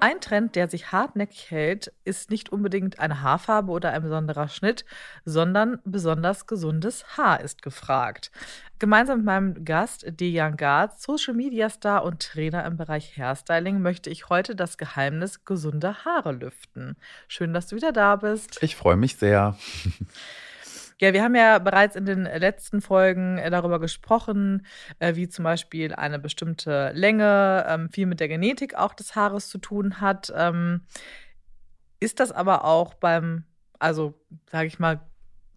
Ein Trend, der sich hartnäckig hält, ist nicht unbedingt eine Haarfarbe oder ein besonderer Schnitt, sondern besonders gesundes Haar ist gefragt. Gemeinsam mit meinem Gast Dejan Garz, Social Media Star und Trainer im Bereich Hairstyling, möchte ich heute das Geheimnis gesunder Haare lüften. Schön, dass du wieder da bist. Ich freue mich sehr. Ja, wir haben ja bereits in den letzten Folgen äh, darüber gesprochen, äh, wie zum Beispiel eine bestimmte Länge ähm, viel mit der Genetik auch des Haares zu tun hat. Ähm, ist das aber auch beim, also sage ich mal,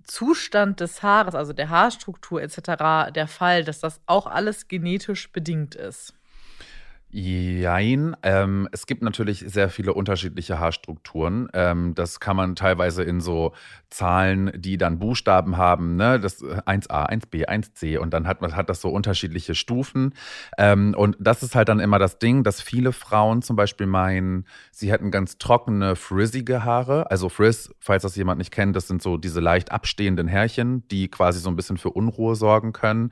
Zustand des Haares, also der Haarstruktur etc., der Fall, dass das auch alles genetisch bedingt ist? Jein. Ähm, es gibt natürlich sehr viele unterschiedliche Haarstrukturen. Ähm, das kann man teilweise in so Zahlen, die dann Buchstaben haben, ne? Das 1a, 1b, 1c und dann hat man hat das so unterschiedliche Stufen. Ähm, und das ist halt dann immer das Ding, dass viele Frauen zum Beispiel meinen, sie hätten ganz trockene, frizzige Haare. Also Frizz, falls das jemand nicht kennt, das sind so diese leicht abstehenden Härchen, die quasi so ein bisschen für Unruhe sorgen können.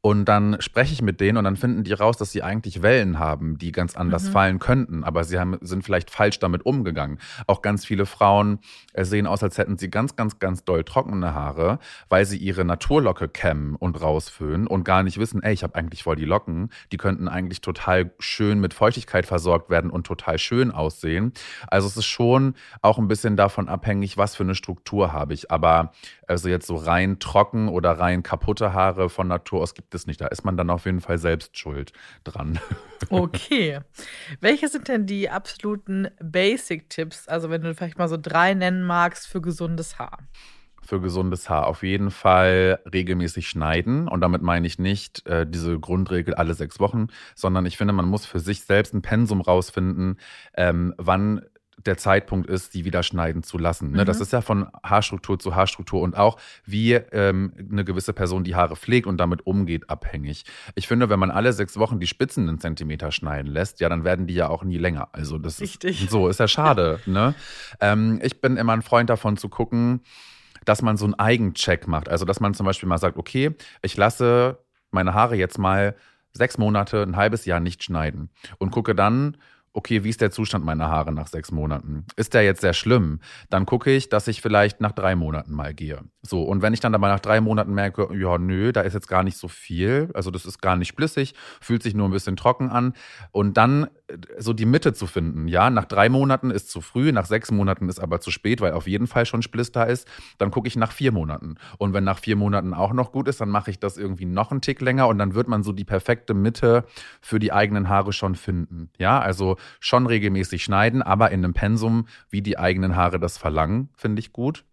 Und dann spreche ich mit denen und dann finden die raus, dass sie eigentlich Wellen haben, die ganz anders mhm. fallen könnten. Aber sie haben, sind vielleicht falsch damit umgegangen. Auch ganz viele Frauen äh, sehen aus, als hätten sie ganz, ganz, ganz doll trockene Haare, weil sie ihre Naturlocke kämmen und rausföhnen und gar nicht wissen, ey, ich habe eigentlich voll die Locken. Die könnten eigentlich total schön mit Feuchtigkeit versorgt werden und total schön aussehen. Also es ist schon auch ein bisschen davon abhängig, was für eine Struktur habe ich. Aber also jetzt so rein trocken oder rein kaputte Haare von Natur aus gibt es nicht. Da ist man dann auf jeden Fall selbst schuld dran. Okay. Welche sind denn die absoluten Basic-Tipps? Also, wenn du vielleicht mal so drei nennen magst für gesundes Haar für gesundes Haar. Auf jeden Fall regelmäßig schneiden. Und damit meine ich nicht äh, diese Grundregel alle sechs Wochen, sondern ich finde, man muss für sich selbst ein Pensum rausfinden, ähm, wann der Zeitpunkt ist, die wieder schneiden zu lassen. Ne? Mhm. Das ist ja von Haarstruktur zu Haarstruktur und auch wie ähm, eine gewisse Person die Haare pflegt und damit umgeht, abhängig. Ich finde, wenn man alle sechs Wochen die Spitzen einen Zentimeter schneiden lässt, ja, dann werden die ja auch nie länger. Also das Richtig. ist so, ist ja schade. ne? Ähm, ich bin immer ein Freund davon zu gucken, dass man so einen Eigencheck macht. Also dass man zum Beispiel mal sagt, okay, ich lasse meine Haare jetzt mal sechs Monate, ein halbes Jahr nicht schneiden und gucke dann, okay, wie ist der Zustand meiner Haare nach sechs Monaten? Ist der jetzt sehr schlimm? Dann gucke ich, dass ich vielleicht nach drei Monaten mal gehe. So, und wenn ich dann aber nach drei Monaten merke, ja, nö, da ist jetzt gar nicht so viel, also das ist gar nicht splissig, fühlt sich nur ein bisschen trocken an und dann so die Mitte zu finden. Ja, nach drei Monaten ist zu früh, nach sechs Monaten ist aber zu spät, weil auf jeden Fall schon Spliss da ist. Dann gucke ich nach vier Monaten. Und wenn nach vier Monaten auch noch gut ist, dann mache ich das irgendwie noch einen Tick länger und dann wird man so die perfekte Mitte für die eigenen Haare schon finden. Ja, also schon regelmäßig schneiden, aber in einem Pensum, wie die eigenen Haare das verlangen, finde ich gut.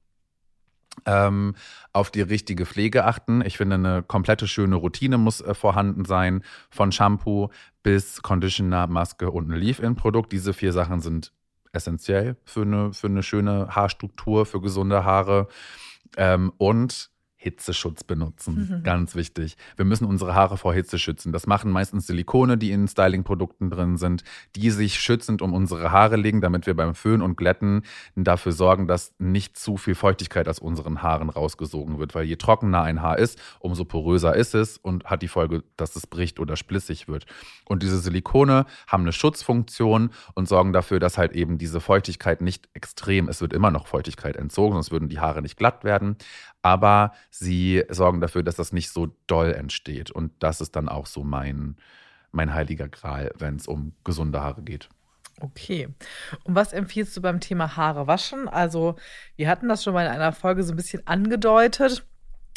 Ähm, auf die richtige Pflege achten. Ich finde, eine komplette schöne Routine muss äh, vorhanden sein. Von Shampoo bis Conditioner, Maske und ein Leave-In-Produkt. Diese vier Sachen sind essentiell für eine, für eine schöne Haarstruktur, für gesunde Haare. Ähm, und Hitzeschutz benutzen. Mhm. Ganz wichtig. Wir müssen unsere Haare vor Hitze schützen. Das machen meistens Silikone, die in Styling-Produkten drin sind, die sich schützend um unsere Haare legen, damit wir beim Föhn und Glätten dafür sorgen, dass nicht zu viel Feuchtigkeit aus unseren Haaren rausgesogen wird. Weil je trockener ein Haar ist, umso poröser ist es und hat die Folge, dass es bricht oder splissig wird. Und diese Silikone haben eine Schutzfunktion und sorgen dafür, dass halt eben diese Feuchtigkeit nicht extrem, es wird immer noch Feuchtigkeit entzogen, sonst würden die Haare nicht glatt werden aber sie sorgen dafür, dass das nicht so doll entsteht. Und das ist dann auch so mein, mein heiliger Gral, wenn es um gesunde Haare geht. Okay. Und was empfiehlst du beim Thema Haare waschen? Also, wir hatten das schon mal in einer Folge so ein bisschen angedeutet.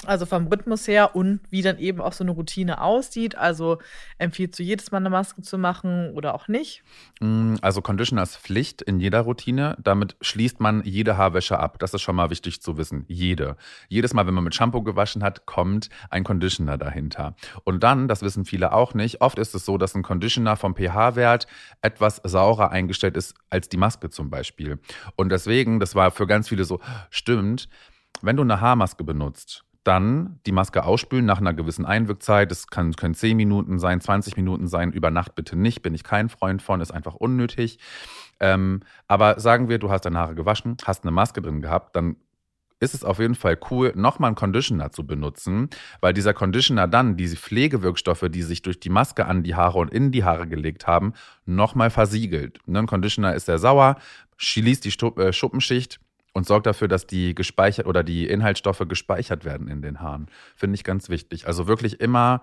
Also vom Rhythmus her und wie dann eben auch so eine Routine aussieht. Also empfiehlst du jedes Mal eine Maske zu machen oder auch nicht? Mm, also Conditioner ist Pflicht in jeder Routine. Damit schließt man jede Haarwäsche ab. Das ist schon mal wichtig zu wissen. Jede. Jedes Mal, wenn man mit Shampoo gewaschen hat, kommt ein Conditioner dahinter. Und dann, das wissen viele auch nicht, oft ist es so, dass ein Conditioner vom pH-Wert etwas saurer eingestellt ist als die Maske zum Beispiel. Und deswegen, das war für ganz viele so, stimmt, wenn du eine Haarmaske benutzt, dann die Maske ausspülen nach einer gewissen Einwirkzeit. Das kann, können 10 Minuten sein, 20 Minuten sein. Über Nacht bitte nicht, bin ich kein Freund von, ist einfach unnötig. Ähm, aber sagen wir, du hast deine Haare gewaschen, hast eine Maske drin gehabt, dann ist es auf jeden Fall cool, nochmal einen Conditioner zu benutzen, weil dieser Conditioner dann diese Pflegewirkstoffe, die sich durch die Maske an die Haare und in die Haare gelegt haben, nochmal versiegelt. Ne, ein Conditioner ist sehr sauer, schließt die äh, Schuppenschicht und sorgt dafür, dass die gespeichert oder die Inhaltsstoffe gespeichert werden in den Haaren. Finde ich ganz wichtig. Also wirklich immer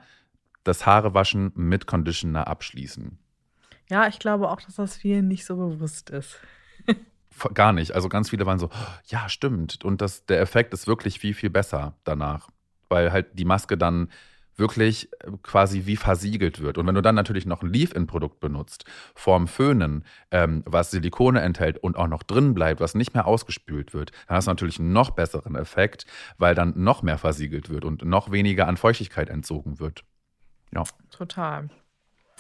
das Haarewaschen mit Conditioner abschließen. Ja, ich glaube auch, dass das vielen nicht so bewusst ist. Gar nicht. Also ganz viele waren so, ja, stimmt. Und das, der Effekt ist wirklich viel, viel besser danach. Weil halt die Maske dann wirklich äh, quasi wie versiegelt wird. Und wenn du dann natürlich noch ein Leave-In-Produkt benutzt, vorm Föhnen, ähm, was Silikone enthält und auch noch drin bleibt, was nicht mehr ausgespült wird, dann hast du natürlich einen noch besseren Effekt, weil dann noch mehr versiegelt wird und noch weniger an Feuchtigkeit entzogen wird. Ja. Total.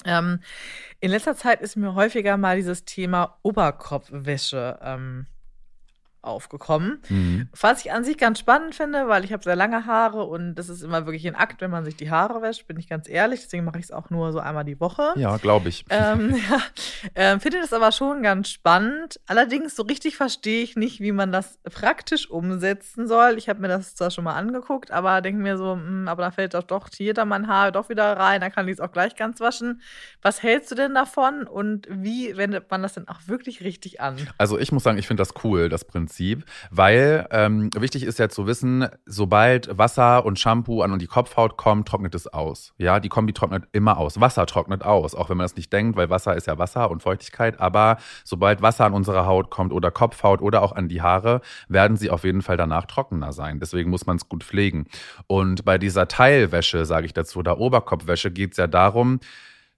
Ähm, in letzter Zeit ist mir häufiger mal dieses Thema Oberkopfwäsche ähm, aufgekommen. Mhm. Was ich an sich ganz spannend finde, weil ich habe sehr lange Haare und das ist immer wirklich ein Akt, wenn man sich die Haare wäscht, bin ich ganz ehrlich. Deswegen mache ich es auch nur so einmal die Woche. Ja, glaube ich. Ähm, ja, ähm, finde das aber schon ganz spannend. Allerdings so richtig verstehe ich nicht, wie man das praktisch umsetzen soll. Ich habe mir das zwar schon mal angeguckt, aber denke mir so, mh, hm, aber da fällt doch, doch hier dann mein Haar doch wieder rein, dann kann ich es auch gleich ganz waschen. Was hältst du denn davon und wie wendet man das denn auch wirklich richtig an? Also ich muss sagen, ich finde das cool, das Prinzip. Prinzip, weil ähm, wichtig ist ja zu wissen, sobald Wasser und Shampoo an die Kopfhaut kommen, trocknet es aus. Ja, die Kombi trocknet immer aus. Wasser trocknet aus, auch wenn man das nicht denkt, weil Wasser ist ja Wasser und Feuchtigkeit. Aber sobald Wasser an unsere Haut kommt oder Kopfhaut oder auch an die Haare, werden sie auf jeden Fall danach trockener sein. Deswegen muss man es gut pflegen. Und bei dieser Teilwäsche, sage ich dazu, oder Oberkopfwäsche, geht es ja darum,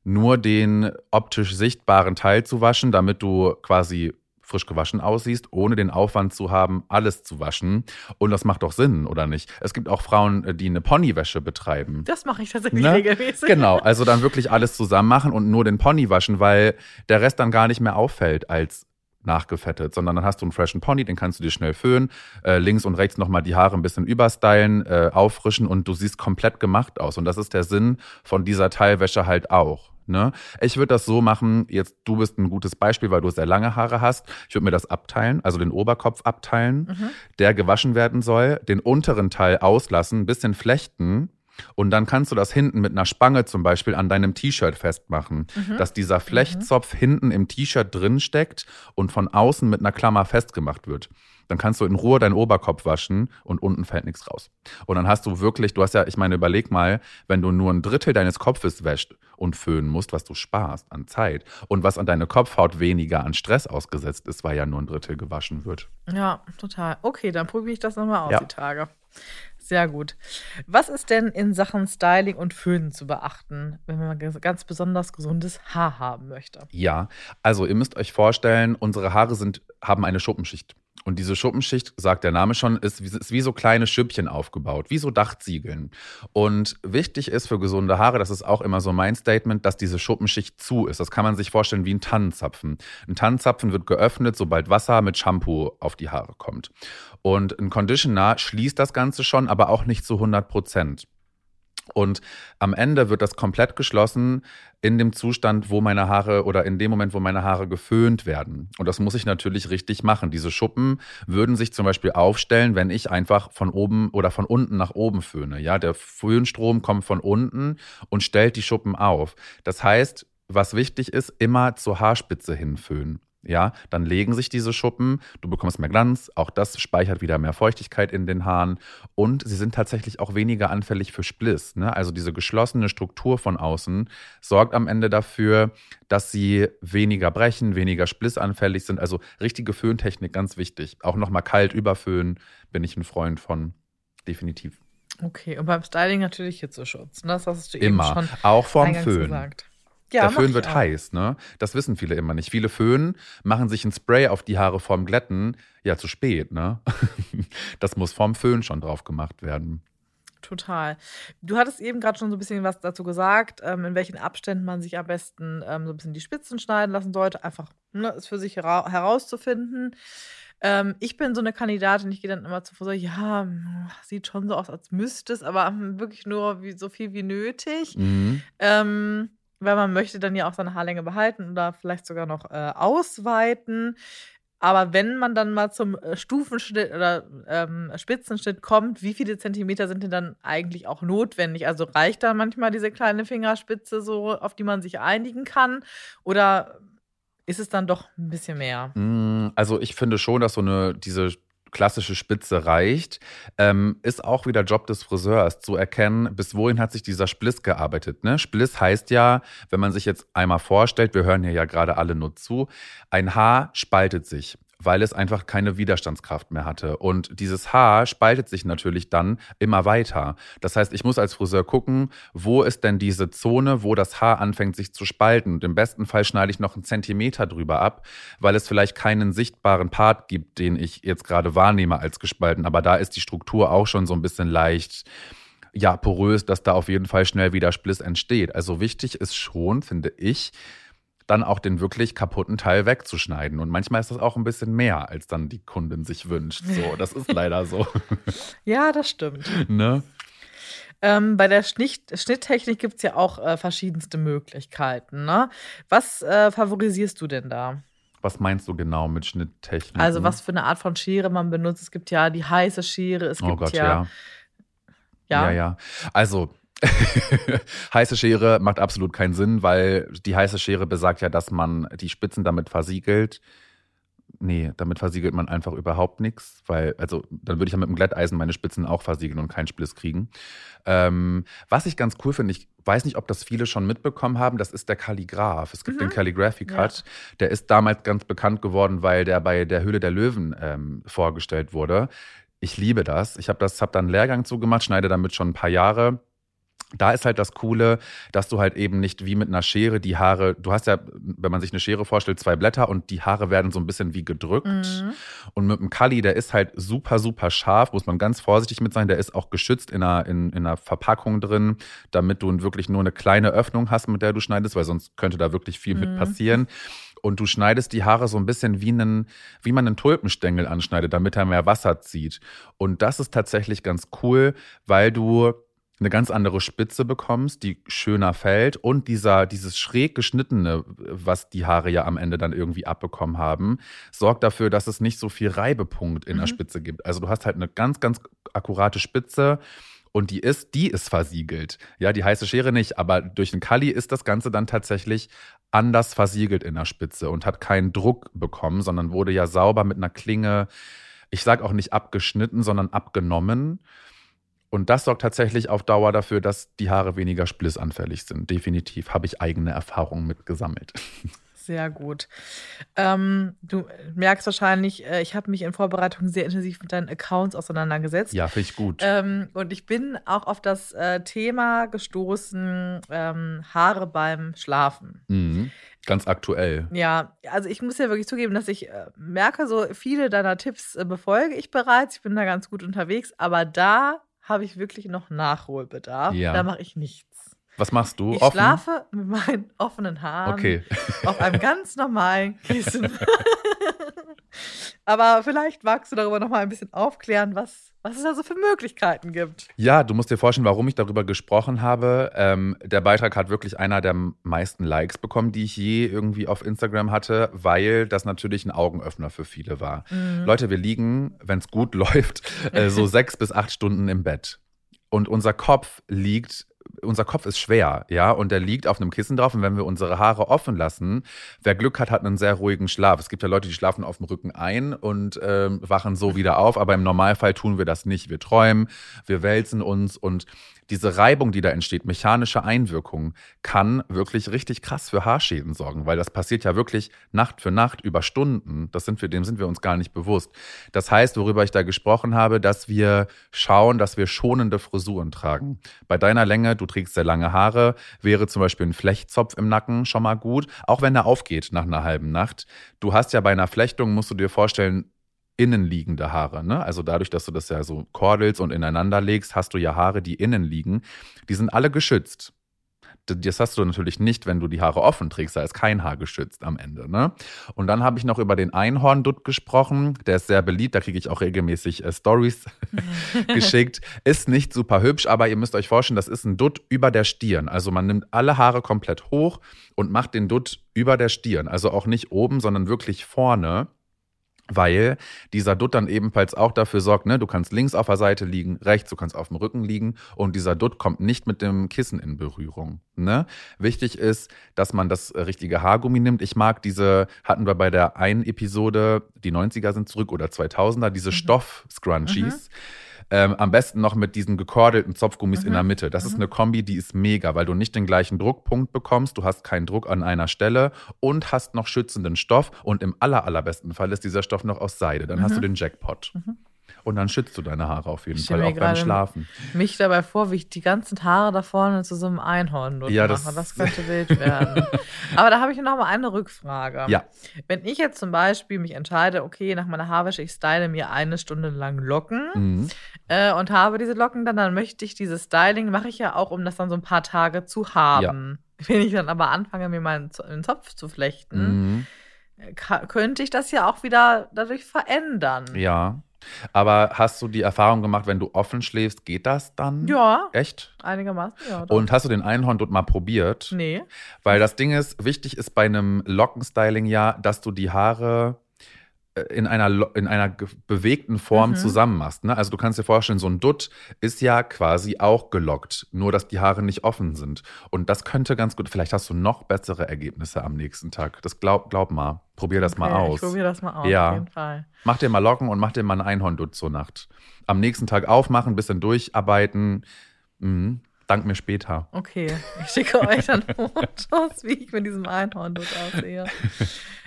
nur den optisch sichtbaren Teil zu waschen, damit du quasi frisch gewaschen aussiehst, ohne den Aufwand zu haben, alles zu waschen. Und das macht doch Sinn, oder nicht? Es gibt auch Frauen, äh, die eine Ponywäsche betreiben. Das mache ich tatsächlich ne? regelmäßig. Genau, also dann wirklich alles zusammen machen und nur den Pony waschen, weil der Rest dann gar nicht mehr auffällt als nachgefettet, sondern dann hast du einen freshen Pony, den kannst du dir schnell föhnen, äh, links und rechts nochmal die Haare ein bisschen überstylen, äh, auffrischen und du siehst komplett gemacht aus. Und das ist der Sinn von dieser Teilwäsche halt auch. Ne? Ich würde das so machen, jetzt du bist ein gutes Beispiel, weil du sehr lange Haare hast. Ich würde mir das abteilen, also den Oberkopf abteilen, mhm. der gewaschen werden soll, den unteren Teil auslassen, ein bisschen flechten und dann kannst du das hinten mit einer Spange zum Beispiel an deinem T-Shirt festmachen, mhm. dass dieser Flechtzopf mhm. hinten im T-Shirt drin steckt und von außen mit einer Klammer festgemacht wird. Dann kannst du in Ruhe deinen Oberkopf waschen und unten fällt nichts raus. Und dann hast du wirklich, du hast ja, ich meine, überleg mal, wenn du nur ein Drittel deines Kopfes wäscht und föhnen musst, was du sparst an Zeit und was an deine Kopfhaut weniger an Stress ausgesetzt ist, weil ja nur ein Drittel gewaschen wird. Ja, total. Okay, dann probiere ich das nochmal aus, ja. die Tage. Sehr gut. Was ist denn in Sachen Styling und Föhnen zu beachten, wenn man ganz besonders gesundes Haar haben möchte? Ja, also ihr müsst euch vorstellen, unsere Haare sind, haben eine Schuppenschicht. Und diese Schuppenschicht, sagt der Name schon, ist, ist wie so kleine Schüppchen aufgebaut, wie so Dachziegeln. Und wichtig ist für gesunde Haare, das ist auch immer so mein Statement, dass diese Schuppenschicht zu ist. Das kann man sich vorstellen wie ein Tannenzapfen. Ein Tannenzapfen wird geöffnet, sobald Wasser mit Shampoo auf die Haare kommt. Und ein Conditioner schließt das Ganze schon, aber auch nicht zu 100 Prozent. Und am Ende wird das komplett geschlossen in dem Zustand, wo meine Haare oder in dem Moment, wo meine Haare geföhnt werden. Und das muss ich natürlich richtig machen. Diese Schuppen würden sich zum Beispiel aufstellen, wenn ich einfach von oben oder von unten nach oben föhne. Ja, der Föhnstrom kommt von unten und stellt die Schuppen auf. Das heißt, was wichtig ist, immer zur Haarspitze hin föhnen ja, dann legen sich diese Schuppen, du bekommst mehr Glanz, auch das speichert wieder mehr Feuchtigkeit in den Haaren und sie sind tatsächlich auch weniger anfällig für Spliss. Ne? Also diese geschlossene Struktur von außen sorgt am Ende dafür, dass sie weniger brechen, weniger splissanfällig sind. Also richtige Föhntechnik, ganz wichtig. Auch nochmal kalt überföhnen, bin ich ein Freund von, definitiv. Okay, und beim Styling natürlich Hitzeschutz. Ne? Das hast du Immer. eben schon auch vorm Föhn. Gesagt. Ja, der Föhn wird heiß, ne? Das wissen viele immer nicht. Viele Föhn machen sich ein Spray auf die Haare vorm Glätten. Ja, zu spät, ne? das muss vorm Föhn schon drauf gemacht werden. Total. Du hattest eben gerade schon so ein bisschen was dazu gesagt, ähm, in welchen Abständen man sich am besten ähm, so ein bisschen die Spitzen schneiden lassen sollte. Einfach ne, es für sich hera herauszufinden. Ähm, ich bin so eine Kandidatin, ich gehe dann immer zu Friseur, ja, sieht schon so aus, als müsste es, aber wirklich nur wie, so viel wie nötig. Mhm. Weil man möchte dann ja auch seine Haarlänge behalten oder vielleicht sogar noch äh, ausweiten. Aber wenn man dann mal zum äh, Stufenschnitt oder ähm, Spitzenschnitt kommt, wie viele Zentimeter sind denn dann eigentlich auch notwendig? Also reicht da manchmal diese kleine Fingerspitze so, auf die man sich einigen kann? Oder ist es dann doch ein bisschen mehr? Mm, Also ich finde schon, dass so eine diese klassische Spitze reicht. Ähm, ist auch wieder Job des Friseurs zu erkennen, bis wohin hat sich dieser Spliss gearbeitet. Ne? Spliss heißt ja, wenn man sich jetzt einmal vorstellt, wir hören hier ja gerade alle nur zu, ein Haar spaltet sich weil es einfach keine Widerstandskraft mehr hatte. Und dieses Haar spaltet sich natürlich dann immer weiter. Das heißt, ich muss als Friseur gucken, wo ist denn diese Zone, wo das Haar anfängt sich zu spalten. Und im besten Fall schneide ich noch einen Zentimeter drüber ab, weil es vielleicht keinen sichtbaren Part gibt, den ich jetzt gerade wahrnehme als gespalten. Aber da ist die Struktur auch schon so ein bisschen leicht ja, porös, dass da auf jeden Fall schnell wieder Spliss entsteht. Also wichtig ist schon, finde ich, dann auch den wirklich kaputten Teil wegzuschneiden. Und manchmal ist das auch ein bisschen mehr, als dann die Kundin sich wünscht. So, das ist leider so. Ja, das stimmt. ne? Ähm, bei der Schnitt Schnitttechnik gibt es ja auch äh, verschiedenste Möglichkeiten. Ne? Was äh, favorisierst du denn da? Was meinst du genau mit Schnitttechnik? Also, was für eine Art von Schere man benutzt. Es gibt ja die heiße Schere, es gibt Oh Gott, ja. ja. Ja, ja. Also, heiße Schere macht absolut keinen Sinn, weil die heiße Schere besagt ja, dass man die Spitzen damit versiegelt. Nee, damit versiegelt man einfach überhaupt nichts, weil, also, dann würde ich ja mit dem Glätteisen meine Spitzen auch versiegeln und keinen Spliss kriegen. Ähm, was ich ganz cool finde, ich weiß nicht, ob das viele schon mitbekommen haben, das ist der Kalligraph. Es gibt Mhm. den Calligraphy Ja. Cut. Der ist damals ganz bekannt geworden, weil der bei der Höhle der Löwen ähm, vorgestellt wurde. Ich liebe das. Ich habe das, habe dann einen Lehrgang zugemacht, schneide damit schon ein paar Jahre. Da ist halt das Coole, dass du halt eben nicht wie mit einer Schere die Haare, du hast ja, wenn man sich eine Schere vorstellt, zwei Blätter und die Haare werden so ein bisschen wie gedrückt. Mhm. Und mit dem Kali, der ist halt super, super scharf, muss man ganz vorsichtig mit sein. Der ist auch geschützt in einer, in, in einer Verpackung drin, damit du wirklich nur eine kleine Öffnung hast, mit der du schneidest, weil sonst könnte da wirklich viel mit Mhm. passieren. Und du schneidest die Haare so ein bisschen wie, einen, wie man einen Tulpenstängel anschneidet, damit er mehr Wasser zieht. Und das ist tatsächlich ganz cool, weil du eine ganz andere Spitze bekommst, die schöner fällt und dieser, dieses schräg geschnittene, was die Haare ja am Ende dann irgendwie abbekommen haben, sorgt dafür, dass es nicht so viel Reibepunkt in der Mhm. Spitze gibt. Also du hast halt eine ganz, ganz akkurate Spitze und die ist, die ist versiegelt. Ja, die heiße Schere nicht, aber durch den Kali ist das Ganze dann tatsächlich anders versiegelt in der Spitze und hat keinen Druck bekommen, sondern wurde ja sauber mit einer Klinge, ich sag auch nicht abgeschnitten, sondern abgenommen. Und das sorgt tatsächlich auf Dauer dafür, dass die Haare weniger splissanfällig sind. Definitiv habe ich eigene Erfahrungen mitgesammelt. Sehr gut. Ähm, du merkst wahrscheinlich, äh, ich habe mich in Vorbereitung sehr intensiv mit deinen Accounts auseinandergesetzt. Ja, finde ich gut. Ähm, und ich bin auch auf das äh, Thema gestoßen, ähm, Haare beim Schlafen. Mhm. Ganz aktuell. Ja, also ich muss ja wirklich zugeben, dass ich äh, merke, so viele deiner Tipps äh, befolge ich bereits. Ich bin da ganz gut unterwegs, aber da habe ich wirklich noch Nachholbedarf. Ja. Da mache ich nichts. Was machst du? Ich Offen? schlafe mit meinen offenen Haaren Okay. auf einem ganz normalen Kissen. Aber vielleicht magst du darüber noch mal ein bisschen aufklären, was, was es da so für Möglichkeiten gibt. Ja, du musst dir vorstellen, warum ich darüber gesprochen habe. Ähm, der Beitrag hat wirklich einer der meisten Likes bekommen, die ich je irgendwie auf Instagram hatte, weil das natürlich ein Augenöffner für viele war. Mhm. Leute, wir liegen, wenn es gut läuft, äh, so sechs bis acht Stunden im Bett. Und unser Kopf liegt, unser Kopf ist schwer, ja, und der liegt auf einem Kissen drauf. Und wenn wir unsere Haare offen lassen, wer Glück hat, hat einen sehr ruhigen Schlaf. Es gibt ja Leute, die schlafen auf dem Rücken ein und ähm, wachen so wieder auf, aber im Normalfall tun wir das nicht. Wir träumen, wir wälzen uns und diese Reibung, die da entsteht, mechanische Einwirkung, kann wirklich richtig krass für Haarschäden sorgen, weil das passiert ja wirklich Nacht für Nacht über Stunden. Das sind wir, dem sind wir uns gar nicht bewusst. Das heißt, worüber ich da gesprochen habe, dass wir schauen, dass wir schonende Frisuren tragen. Bei deiner Länge, du trägst sehr lange Haare, wäre zum Beispiel ein Flechtzopf im Nacken schon mal gut, auch wenn er aufgeht nach einer halben Nacht. Du hast ja bei einer Flechtung, musst du dir vorstellen, innenliegende Haare. Ne? Also dadurch, dass du das ja so kordelst und ineinander legst, hast du ja Haare, die innen liegen. Die sind alle geschützt. Das hast du natürlich nicht, wenn du die Haare offen trägst, da ist kein Haar geschützt am Ende. Ne? Und dann habe ich noch über den Einhorndutt gesprochen. Der ist sehr beliebt, da kriege ich auch regelmäßig äh, Stories geschickt. Ist nicht super hübsch, aber ihr müsst euch vorstellen, das ist ein Dutt über der Stirn. Also man nimmt alle Haare komplett hoch und macht den Dutt über der Stirn. Also auch nicht oben, sondern wirklich vorne weil dieser Dutt dann ebenfalls auch dafür sorgt, ne, du kannst links auf der Seite liegen, rechts, du kannst auf dem Rücken liegen und dieser Dutt kommt nicht mit dem Kissen in Berührung. Ne? Wichtig ist, dass man das richtige Haargummi nimmt. Ich mag diese, hatten wir bei der einen Episode, die 90er sind zurück oder 2000er, diese mhm. Stoff-Scrunchies. Mhm ähm, am besten noch mit diesen gekordelten Zopfgummis mhm. in der mhm. Mitte. Das mhm. ist eine Kombi, die ist mega, weil du nicht den gleichen Druckpunkt bekommst, du hast keinen Druck an einer Stelle und hast noch schützenden Stoff. Und im aller, allerbesten Fall ist dieser Stoff noch aus Seide. Dann mhm. hast du den Jackpot. Mhm. Und dann schützt du deine Haare auf jeden Fall, auch beim Schlafen. Mich dabei vor, wie ich die ganzen Haare da vorne zu so einem Einhorn ja, mache. Das, das könnte wild werden. Aber da habe ich noch mal eine Rückfrage. Ja. Wenn ich jetzt zum Beispiel mich entscheide, okay, nach meiner Haarwäsche, ich style mir eine Stunde lang Locken mhm. äh, und habe diese Locken dann, dann möchte ich dieses Styling, mache ich ja auch, um das dann so ein paar Tage zu haben. Ja. Wenn ich dann aber anfange, mir meinen Zopf zu flechten, mhm. könnte ich das ja auch wieder dadurch verändern. Ja. Aber hast du die Erfahrung gemacht, wenn du offen schläfst, geht das dann? Ja. Echt? Einigermaßen, ja. Doch. Und hast du den Einhorn dort mal probiert? Nee. Weil das Ding ist, wichtig ist bei einem Lockenstyling ja, dass du die Haare in einer, in einer bewegten Form mhm. zusammen machst. Ne? Also du kannst dir vorstellen, so ein Dutt ist ja quasi auch gelockt, nur dass die Haare nicht offen sind. Und das könnte ganz gut, vielleicht hast du noch bessere Ergebnisse am nächsten Tag. Das glaub, glaub mal. Probier das okay, mal aus. Ich probier das mal aus, ja. auf jeden Fall. Mach dir mal Locken und mach dir mal ein Einhorndutt zur Nacht. Am nächsten Tag aufmachen, bisschen durcharbeiten. Mhm. Dank mir später. Okay, ich schicke euch dann Fotos, wie ich mit diesem Einhorn dort aussehe.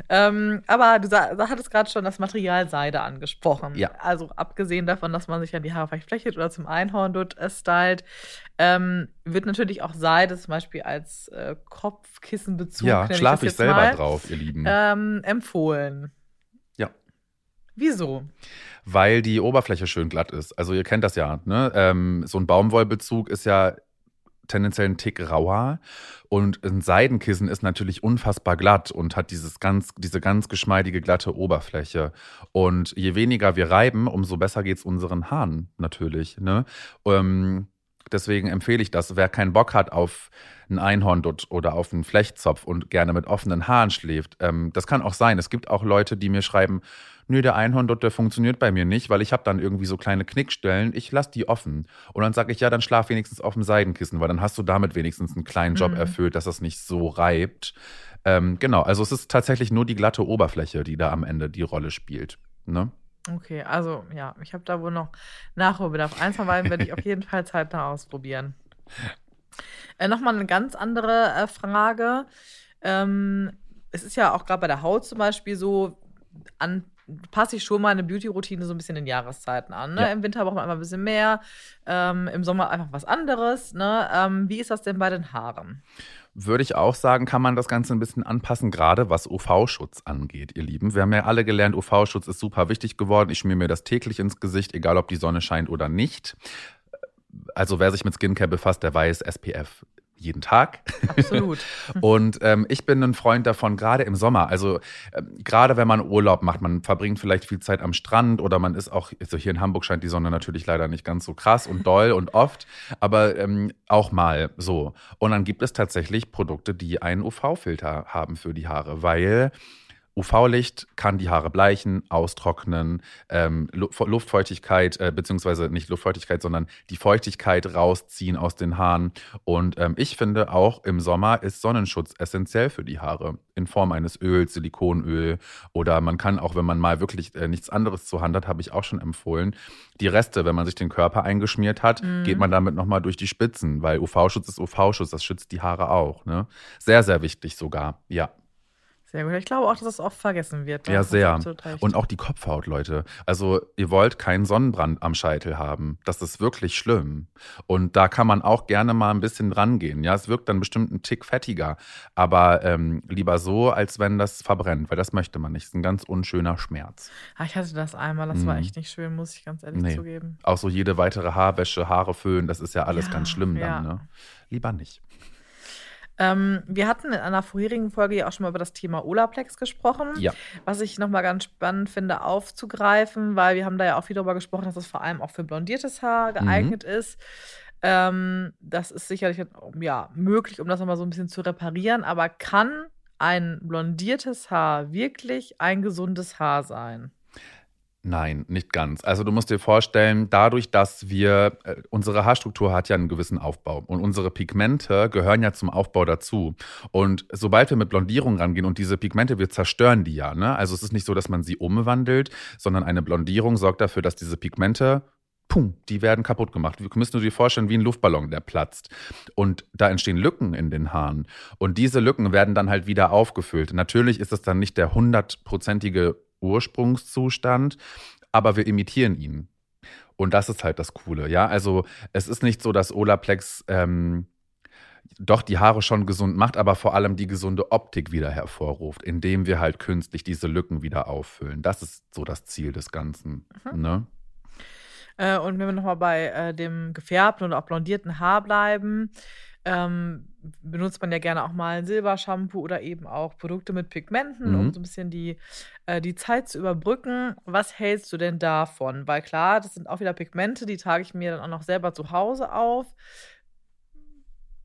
ähm, aber du, hattest gerade schon das Material Seide angesprochen. Ja. Also abgesehen davon, dass man sich ja die Haare vielleicht flächelt oder zum Einhorn dort stylt, ähm, wird natürlich auch Seide zum Beispiel als äh, Kopfkissenbezug. Ja, schlafe ich, ich selber mal, drauf, ihr Lieben. Ähm, empfohlen. Ja. Wieso? Weil die Oberfläche schön glatt ist. Also ihr kennt das ja. Ne? Ähm, so ein Baumwollbezug ist ja tendenziell ein Tick rauer. Und ein Seidenkissen ist natürlich unfassbar glatt und hat dieses ganz, diese ganz geschmeidige, glatte Oberfläche. Und je weniger wir reiben, umso besser geht es unseren Haaren natürlich. Ne? Ähm, deswegen empfehle ich das. Wer keinen Bock hat auf einen Einhorndutt oder auf einen Flechtzopf und gerne mit offenen Haaren schläft, ähm, das kann auch sein. Es gibt auch Leute, die mir schreiben, nö, der Einhorndutt, der funktioniert bei mir nicht, weil ich habe dann irgendwie so kleine Knickstellen, ich lasse die offen. Und dann sage ich, ja, dann schlaf wenigstens auf dem Seidenkissen, weil dann hast du damit wenigstens einen kleinen Job mhm. erfüllt, dass das nicht so reibt. Ähm, genau, also es ist tatsächlich nur die glatte Oberfläche, die da am Ende die Rolle spielt. Ne? Okay, also ja, ich habe da wohl noch Nachholbedarf. Eins von beiden werde ich auf jeden Fall zeitnah ausprobieren. Äh, Nochmal eine ganz andere äh, Frage. Ähm, es ist ja auch gerade bei der Haut zum Beispiel so, an passe ich schon meine Beauty-Routine so ein bisschen in Jahreszeiten an. Ne? Ja. Im Winter braucht man einfach ein bisschen mehr, ähm, im Sommer einfach was anderes. Ne? Ähm, wie ist das denn bei den Haaren? Würde ich auch sagen, kann man das Ganze ein bisschen anpassen, gerade was UV-Schutz angeht, ihr Lieben. Wir haben ja alle gelernt, UV-Schutz ist super wichtig geworden. Ich schmier mir das täglich ins Gesicht, egal ob die Sonne scheint oder nicht. Also wer sich mit Skincare befasst, der weiß, SPF jeden Tag. Absolut. und ähm, ich bin ein Freund davon, gerade im Sommer. Also ähm, gerade wenn man Urlaub macht, man verbringt vielleicht viel Zeit am Strand oder man ist auch, also hier in Hamburg scheint die Sonne natürlich leider nicht ganz so krass und doll und oft, aber ähm, auch mal so. Und dann gibt es tatsächlich Produkte, die einen UV-Filter haben für die Haare, weil UV-Licht kann die Haare bleichen, austrocknen, ähm, Luftfeuchtigkeit, äh, beziehungsweise nicht Luftfeuchtigkeit, sondern die Feuchtigkeit rausziehen aus den Haaren. Und ähm, ich finde auch im Sommer ist Sonnenschutz essentiell für die Haare in Form eines Öls, Silikonöl oder man kann auch, wenn man mal wirklich äh, nichts anderes zur Hand hat, habe ich auch schon empfohlen, die Reste, wenn man sich den Körper eingeschmiert hat, mhm. geht man damit nochmal durch die Spitzen, weil UV-Schutz ist UV-Schutz, das schützt die Haare auch. Ne? Sehr, sehr wichtig sogar, ja. Sehr gut. Ich glaube auch, dass das oft vergessen wird. Ja, sehr. Und auch die Kopfhaut, Leute. Also, ihr wollt keinen Sonnenbrand am Scheitel haben. Das ist wirklich schlimm. Und da kann man auch gerne mal ein bisschen rangehen. Ja, es wirkt dann bestimmt ein Tick fettiger. Aber ähm, lieber so, als wenn das verbrennt, weil das möchte man nicht. Das ist ein ganz unschöner Schmerz. Ah, ich hatte das einmal. Das mhm. war echt nicht schön, muss ich ganz ehrlich nee. zugeben. Auch so jede weitere Haarwäsche, Haare föhnen, das ist ja alles ja, ganz schlimm dann. Ja. Ne? Lieber nicht. Ähm, wir hatten in einer vorherigen Folge ja auch schon mal über das Thema Olaplex gesprochen. Ja. Was ich nochmal ganz spannend finde, aufzugreifen, weil wir haben da ja auch viel darüber gesprochen, dass es vor allem auch für blondiertes Haar geeignet ist. Ähm, das ist sicherlich ja, möglich, um das nochmal so ein bisschen zu reparieren, aber kann ein blondiertes Haar wirklich ein gesundes Haar sein? Nein, nicht ganz. Also du musst dir vorstellen, dadurch, dass wir, äh, unsere Haarstruktur hat ja einen gewissen Aufbau und unsere Pigmente gehören ja zum Aufbau dazu. Und sobald wir mit Blondierung rangehen und diese Pigmente, wir zerstören die ja. Ne? Also es ist nicht so, dass man sie umwandelt, sondern eine Blondierung sorgt dafür, dass diese Pigmente pum, die werden kaputt gemacht. Wir müssen dir vorstellen, wie ein Luftballon, der platzt. Und da entstehen Lücken in den Haaren. Und diese Lücken werden dann halt wieder aufgefüllt. Natürlich ist es dann nicht der hundertprozentige Ursprungszustand, aber wir imitieren ihn. Und das ist halt das Coole, ja. Also es ist nicht so, dass Olaplex ähm, doch die Haare schon gesund macht, aber vor allem die gesunde Optik wieder hervorruft, indem wir halt künstlich diese Lücken wieder auffüllen. Das ist so das Ziel des Ganzen. Mhm. Ne? Äh, und wenn wir nochmal bei äh, dem gefärbten oder auch blondierten Haar bleiben, ähm, benutzt man ja gerne auch mal ein Silbershampoo oder eben auch Produkte mit Pigmenten, mhm. um so ein bisschen die, äh, die Zeit zu überbrücken. Was hältst du denn davon? Weil klar, das sind auch wieder Pigmente, die trage ich mir dann auch noch selber zu Hause auf.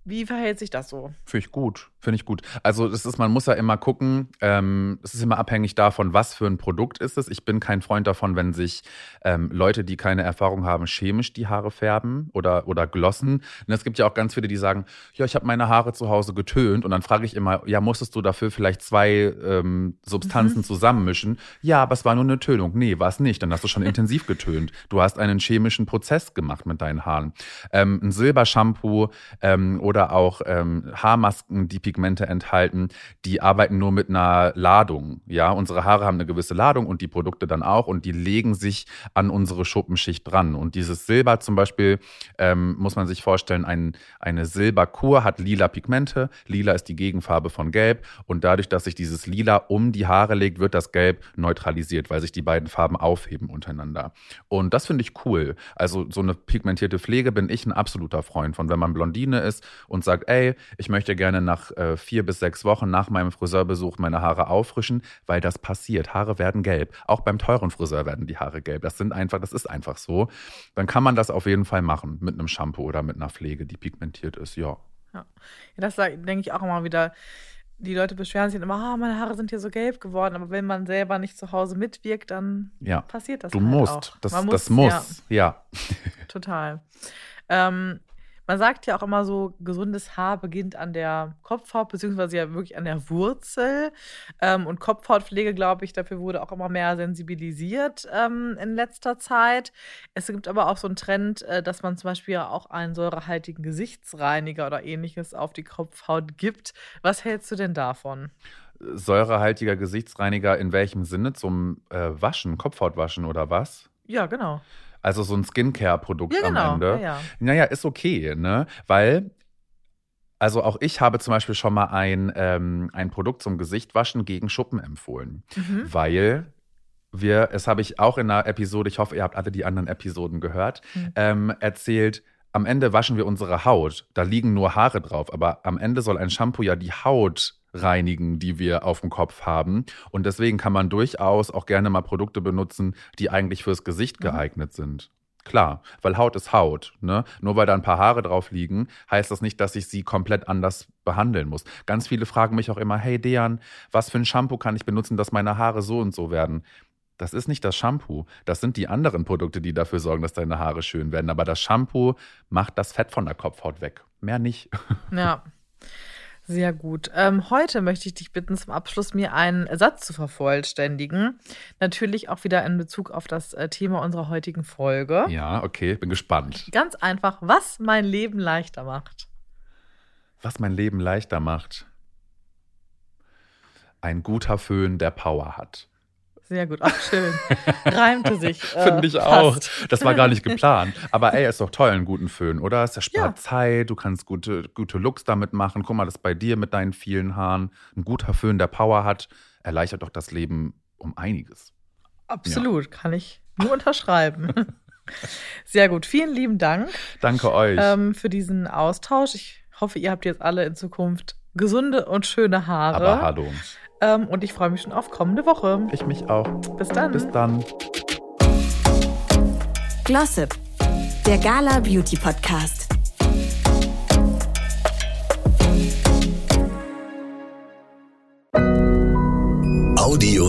Wie verhält sich das so? Finde ich gut. Finde ich gut. Also das ist, man muss ja immer gucken, ähm, es ist immer abhängig davon, was für ein Produkt ist es. Ich bin kein Freund davon, wenn sich ähm, Leute, die keine Erfahrung haben, chemisch die Haare färben oder, oder glossen. Und es gibt ja auch ganz viele, die sagen, ja, ich habe meine Haare zu Hause getönt. Und dann frage ich immer, ja, musstest du dafür vielleicht zwei ähm, Substanzen mhm. zusammenmischen? Ja, aber es war nur eine Tönung. Nee, war es nicht. Dann hast du schon intensiv getönt. Du hast einen chemischen Prozess gemacht mit deinen Haaren. Ähm, ein Silbershampoo ähm, oder auch ähm, Haarmasken, die Pigmente enthalten, die arbeiten nur mit einer Ladung. Ja, unsere Haare haben eine gewisse Ladung und die Produkte dann auch und die legen sich an unsere Schuppenschicht dran. Und dieses Silber zum Beispiel, ähm, muss man sich vorstellen, ein, eine Silberkur hat lila Pigmente. Lila ist die Gegenfarbe von Gelb und dadurch, dass sich dieses Lila um die Haare legt, wird das Gelb neutralisiert, weil sich die beiden Farben aufheben untereinander. Und das finde ich cool. Also so eine pigmentierte Pflege bin ich ein absoluter Freund von, wenn man Blondine ist und sagt, ey, ich möchte gerne nach äh, vier bis sechs Wochen nach meinem Friseurbesuch meine Haare auffrischen, weil das passiert. Haare werden gelb. Auch beim teuren Friseur werden die Haare gelb. Das sind einfach, das ist einfach so. Dann kann man das auf jeden Fall machen mit einem Shampoo oder mit einer Pflege, die pigmentiert ist. Ja. Ja, ja das denke ich auch immer wieder die Leute beschweren sich immer, oh, meine Haare sind hier so gelb geworden, aber wenn man selber nicht zu Hause mitwirkt, dann ja. passiert das. Du halt musst. Auch. Das, muss, das muss. Ja. ja. Total. Ähm, man sagt ja auch immer so, gesundes Haar beginnt an der Kopfhaut, beziehungsweise ja wirklich an der Wurzel. Ähm, und Kopfhautpflege, glaube ich, dafür wurde auch immer mehr sensibilisiert ähm, in letzter Zeit. Es gibt aber auch so einen Trend, äh, dass man zum Beispiel auch einen säurehaltigen Gesichtsreiniger oder ähnliches auf die Kopfhaut gibt. Was hältst du denn davon? Säurehaltiger Gesichtsreiniger in welchem Sinne? Zum äh, Waschen, Kopfhautwaschen oder was? Ja, genau. Also so ein Skincare-Produkt ja, genau. am Ende. Ja, ja. Naja, ist okay, ne? Weil also auch ich habe zum Beispiel schon mal ein, ähm, ein Produkt zum Gesichtwaschen gegen Schuppen empfohlen, mhm. weil wir, es habe ich auch in einer Episode, ich hoffe, ihr habt alle die anderen Episoden gehört, mhm. ähm, erzählt, am Ende waschen wir unsere Haut. Da liegen nur Haare drauf, aber am Ende soll ein Shampoo ja die Haut reinigen, die wir auf dem Kopf haben. Und deswegen kann man durchaus auch gerne mal Produkte benutzen, die eigentlich fürs Gesicht mhm. geeignet sind. Klar, weil Haut ist Haut. Ne? Nur weil da ein paar Haare drauf liegen, heißt das nicht, dass ich sie komplett anders behandeln muss. Ganz viele fragen mich auch immer, hey Dejan, was für ein Shampoo kann ich benutzen, dass meine Haare so und so werden? Das ist nicht das Shampoo. Das sind die anderen Produkte, die dafür sorgen, dass deine Haare schön werden. Aber das Shampoo macht das Fett von der Kopfhaut weg. Mehr nicht. Ja. Sehr gut. Ähm, heute möchte ich dich bitten, zum Abschluss mir einen Satz zu vervollständigen. Natürlich auch wieder in Bezug auf das äh, Thema unserer heutigen Folge. Ja, okay, bin gespannt. Ganz einfach, was mein Leben leichter macht. Was mein Leben leichter macht. Ein guter Föhn, der Power hat. Sehr gut, auch schön. Reimte sich. Äh, Finde ich auch. Das war gar nicht geplant. Aber ey, ist doch toll, einen guten Föhn, oder? Es erspart ja. Zeit, du kannst gute, gute Looks damit machen. Guck mal, das bei dir mit deinen vielen Haaren. Ein guter Föhn, der Power hat, erleichtert doch das Leben um einiges. Absolut, ja. kann ich nur unterschreiben. Sehr gut, vielen lieben Dank. Danke euch. Ähm, für diesen Austausch. Ich hoffe, ihr habt jetzt alle in Zukunft gesunde und schöne Haare. Aber hallo. Ähm, und ich freue mich schon auf kommende Woche. Ich mich auch. Bis dann. Bis dann. Glossip, der Gala Beauty Podcast. Audio.